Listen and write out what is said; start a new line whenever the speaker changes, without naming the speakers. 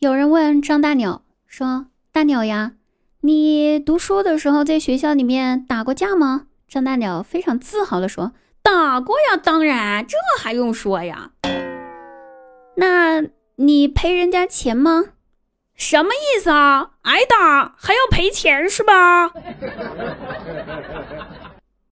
有人问张大鸟说：“大鸟呀，你读书的时候在学校里面打过架吗？”张大鸟非常自豪地说：“
打过呀，当然，这还用说呀？
那你赔人家钱吗？
什么意思啊？挨打还要赔钱是吧？”